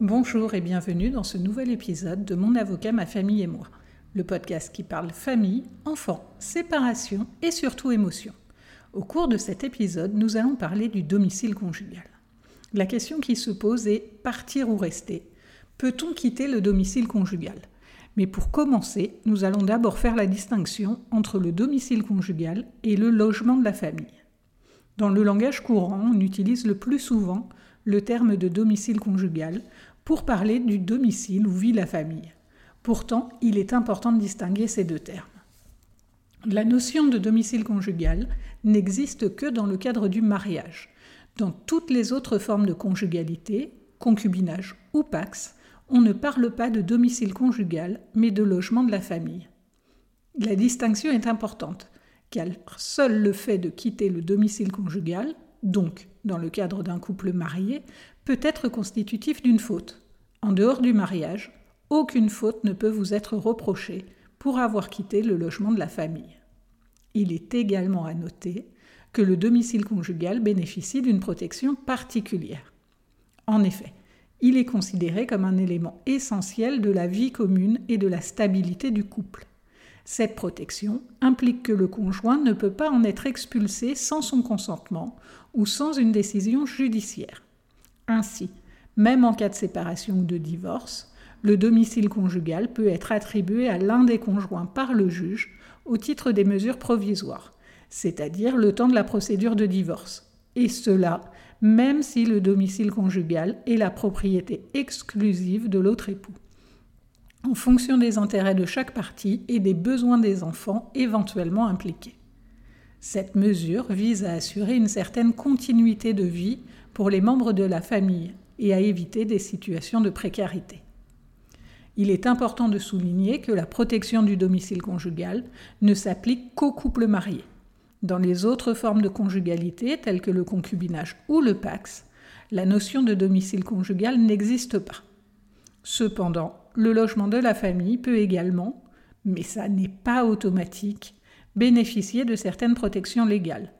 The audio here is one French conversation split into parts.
Bonjour et bienvenue dans ce nouvel épisode de Mon avocat, ma famille et moi, le podcast qui parle famille, enfants, séparation et surtout émotion. Au cours de cet épisode, nous allons parler du domicile conjugal. La question qui se pose est partir ou rester? Peut-on quitter le domicile conjugal? Mais pour commencer, nous allons d'abord faire la distinction entre le domicile conjugal et le logement de la famille. Dans le langage courant, on utilise le plus souvent le terme de domicile conjugal pour parler du domicile où vit la famille. Pourtant, il est important de distinguer ces deux termes. La notion de domicile conjugal n'existe que dans le cadre du mariage. Dans toutes les autres formes de conjugalité, concubinage ou pax, on ne parle pas de domicile conjugal, mais de logement de la famille. La distinction est importante, car seul le fait de quitter le domicile conjugal, donc dans le cadre d'un couple marié, peut être constitutif d'une faute. En dehors du mariage, aucune faute ne peut vous être reprochée pour avoir quitté le logement de la famille. Il est également à noter que le domicile conjugal bénéficie d'une protection particulière. En effet, il est considéré comme un élément essentiel de la vie commune et de la stabilité du couple. Cette protection implique que le conjoint ne peut pas en être expulsé sans son consentement ou sans une décision judiciaire. Ainsi, même en cas de séparation ou de divorce, le domicile conjugal peut être attribué à l'un des conjoints par le juge au titre des mesures provisoires, c'est-à-dire le temps de la procédure de divorce, et cela même si le domicile conjugal est la propriété exclusive de l'autre époux, en fonction des intérêts de chaque partie et des besoins des enfants éventuellement impliqués. Cette mesure vise à assurer une certaine continuité de vie pour les membres de la famille et à éviter des situations de précarité. Il est important de souligner que la protection du domicile conjugal ne s'applique qu'aux couples mariés. Dans les autres formes de conjugalité, telles que le concubinage ou le pax, la notion de domicile conjugal n'existe pas. Cependant, le logement de la famille peut également, mais ça n'est pas automatique, bénéficier de certaines protections légales,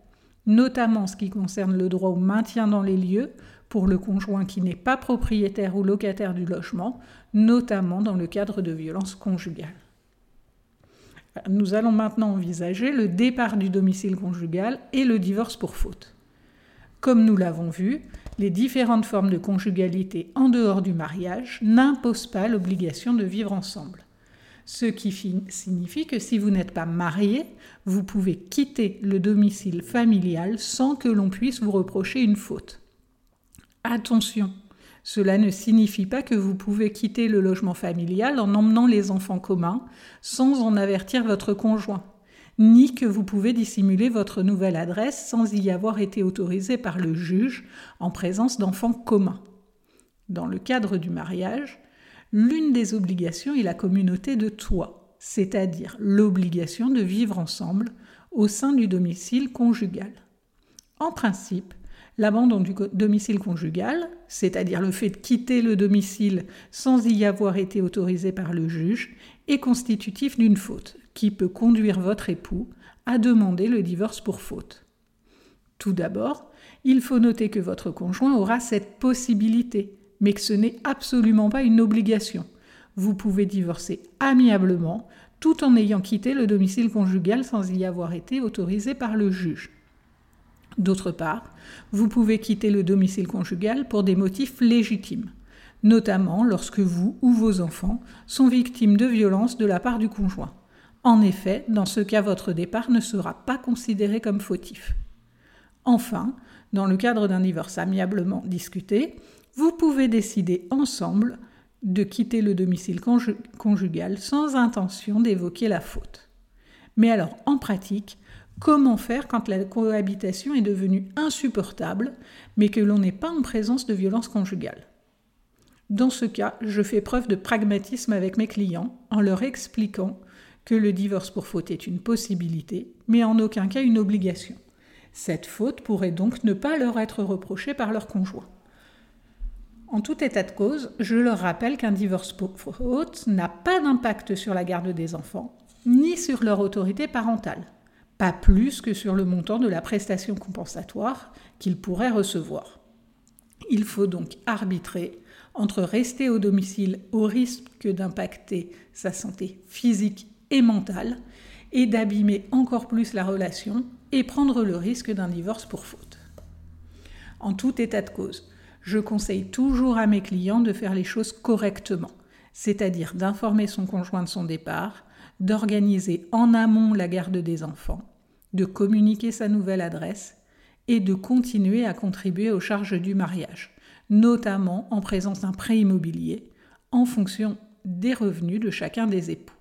notamment en ce qui concerne le droit au maintien dans les lieux pour le conjoint qui n'est pas propriétaire ou locataire du logement, notamment dans le cadre de violences conjugales. Nous allons maintenant envisager le départ du domicile conjugal et le divorce pour faute. Comme nous l'avons vu, les différentes formes de conjugalité en dehors du mariage n'imposent pas l'obligation de vivre ensemble. Ce qui signifie que si vous n'êtes pas marié, vous pouvez quitter le domicile familial sans que l'on puisse vous reprocher une faute. Attention, cela ne signifie pas que vous pouvez quitter le logement familial en emmenant les enfants communs sans en avertir votre conjoint, ni que vous pouvez dissimuler votre nouvelle adresse sans y avoir été autorisé par le juge en présence d'enfants communs. Dans le cadre du mariage, l'une des obligations est la communauté de toit, c'est-à-dire l'obligation de vivre ensemble au sein du domicile conjugal. En principe, L'abandon du domicile conjugal, c'est-à-dire le fait de quitter le domicile sans y avoir été autorisé par le juge, est constitutif d'une faute qui peut conduire votre époux à demander le divorce pour faute. Tout d'abord, il faut noter que votre conjoint aura cette possibilité, mais que ce n'est absolument pas une obligation. Vous pouvez divorcer amiablement tout en ayant quitté le domicile conjugal sans y avoir été autorisé par le juge. D'autre part, vous pouvez quitter le domicile conjugal pour des motifs légitimes, notamment lorsque vous ou vos enfants sont victimes de violences de la part du conjoint. En effet, dans ce cas, votre départ ne sera pas considéré comme fautif. Enfin, dans le cadre d'un divorce amiablement discuté, vous pouvez décider ensemble de quitter le domicile conjugal sans intention d'évoquer la faute. Mais alors, en pratique, Comment faire quand la cohabitation est devenue insupportable, mais que l'on n'est pas en présence de violence conjugale Dans ce cas, je fais preuve de pragmatisme avec mes clients en leur expliquant que le divorce pour faute est une possibilité, mais en aucun cas une obligation. Cette faute pourrait donc ne pas leur être reprochée par leur conjoint. En tout état de cause, je leur rappelle qu'un divorce pour faute n'a pas d'impact sur la garde des enfants, ni sur leur autorité parentale, pas plus que sur le montant de la prestation compensatoire qu'ils pourraient recevoir. Il faut donc arbitrer entre rester au domicile au risque d'impacter sa santé physique et mentale et d'abîmer encore plus la relation et prendre le risque d'un divorce pour faute. En tout état de cause, je conseille toujours à mes clients de faire les choses correctement, c'est-à-dire d'informer son conjoint de son départ, d'organiser en amont la garde des enfants, de communiquer sa nouvelle adresse et de continuer à contribuer aux charges du mariage, notamment en présence d'un prêt immobilier, en fonction des revenus de chacun des époux.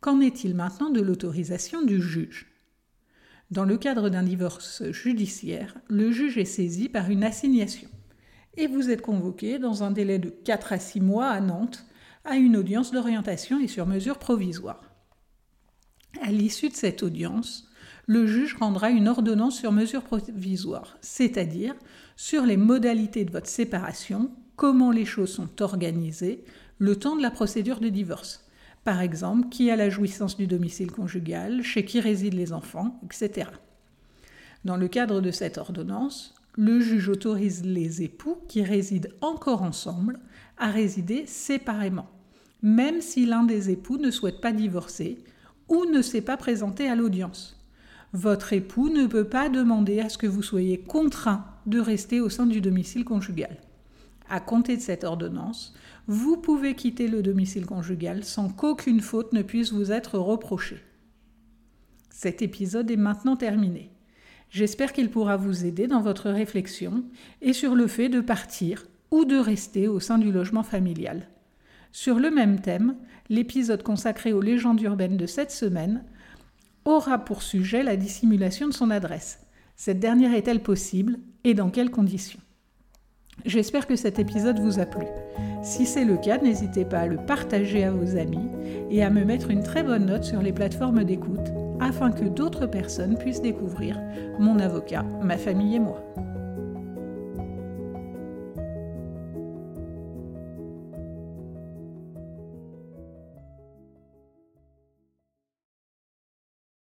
Qu'en est-il maintenant de l'autorisation du juge? Dans le cadre d'un divorce judiciaire, le juge est saisi par une assignation et vous êtes convoqué dans un délai de 4 à 6 mois à Nantes à une audience d'orientation et sur mesure provisoire. À l'issue de cette audience, le juge rendra une ordonnance sur mesure provisoire, c'est-à-dire sur les modalités de votre séparation, comment les choses sont organisées, le temps de la procédure de divorce. Par exemple, qui a la jouissance du domicile conjugal, chez qui résident les enfants, etc. Dans le cadre de cette ordonnance, le juge autorise les époux qui résident encore ensemble à résider séparément, même si l'un des époux ne souhaite pas divorcer ou ne s'est pas présenté à l'audience. Votre époux ne peut pas demander à ce que vous soyez contraint de rester au sein du domicile conjugal. À compter de cette ordonnance, vous pouvez quitter le domicile conjugal sans qu'aucune faute ne puisse vous être reprochée. Cet épisode est maintenant terminé. J'espère qu'il pourra vous aider dans votre réflexion et sur le fait de partir ou de rester au sein du logement familial. Sur le même thème, l'épisode consacré aux légendes urbaines de cette semaine aura pour sujet la dissimulation de son adresse. Cette dernière est-elle possible et dans quelles conditions? J'espère que cet épisode vous a plu. Si c'est le cas, n'hésitez pas à le partager à vos amis et à me mettre une très bonne note sur les plateformes d'écoute afin que d'autres personnes puissent découvrir mon avocat, ma famille et moi.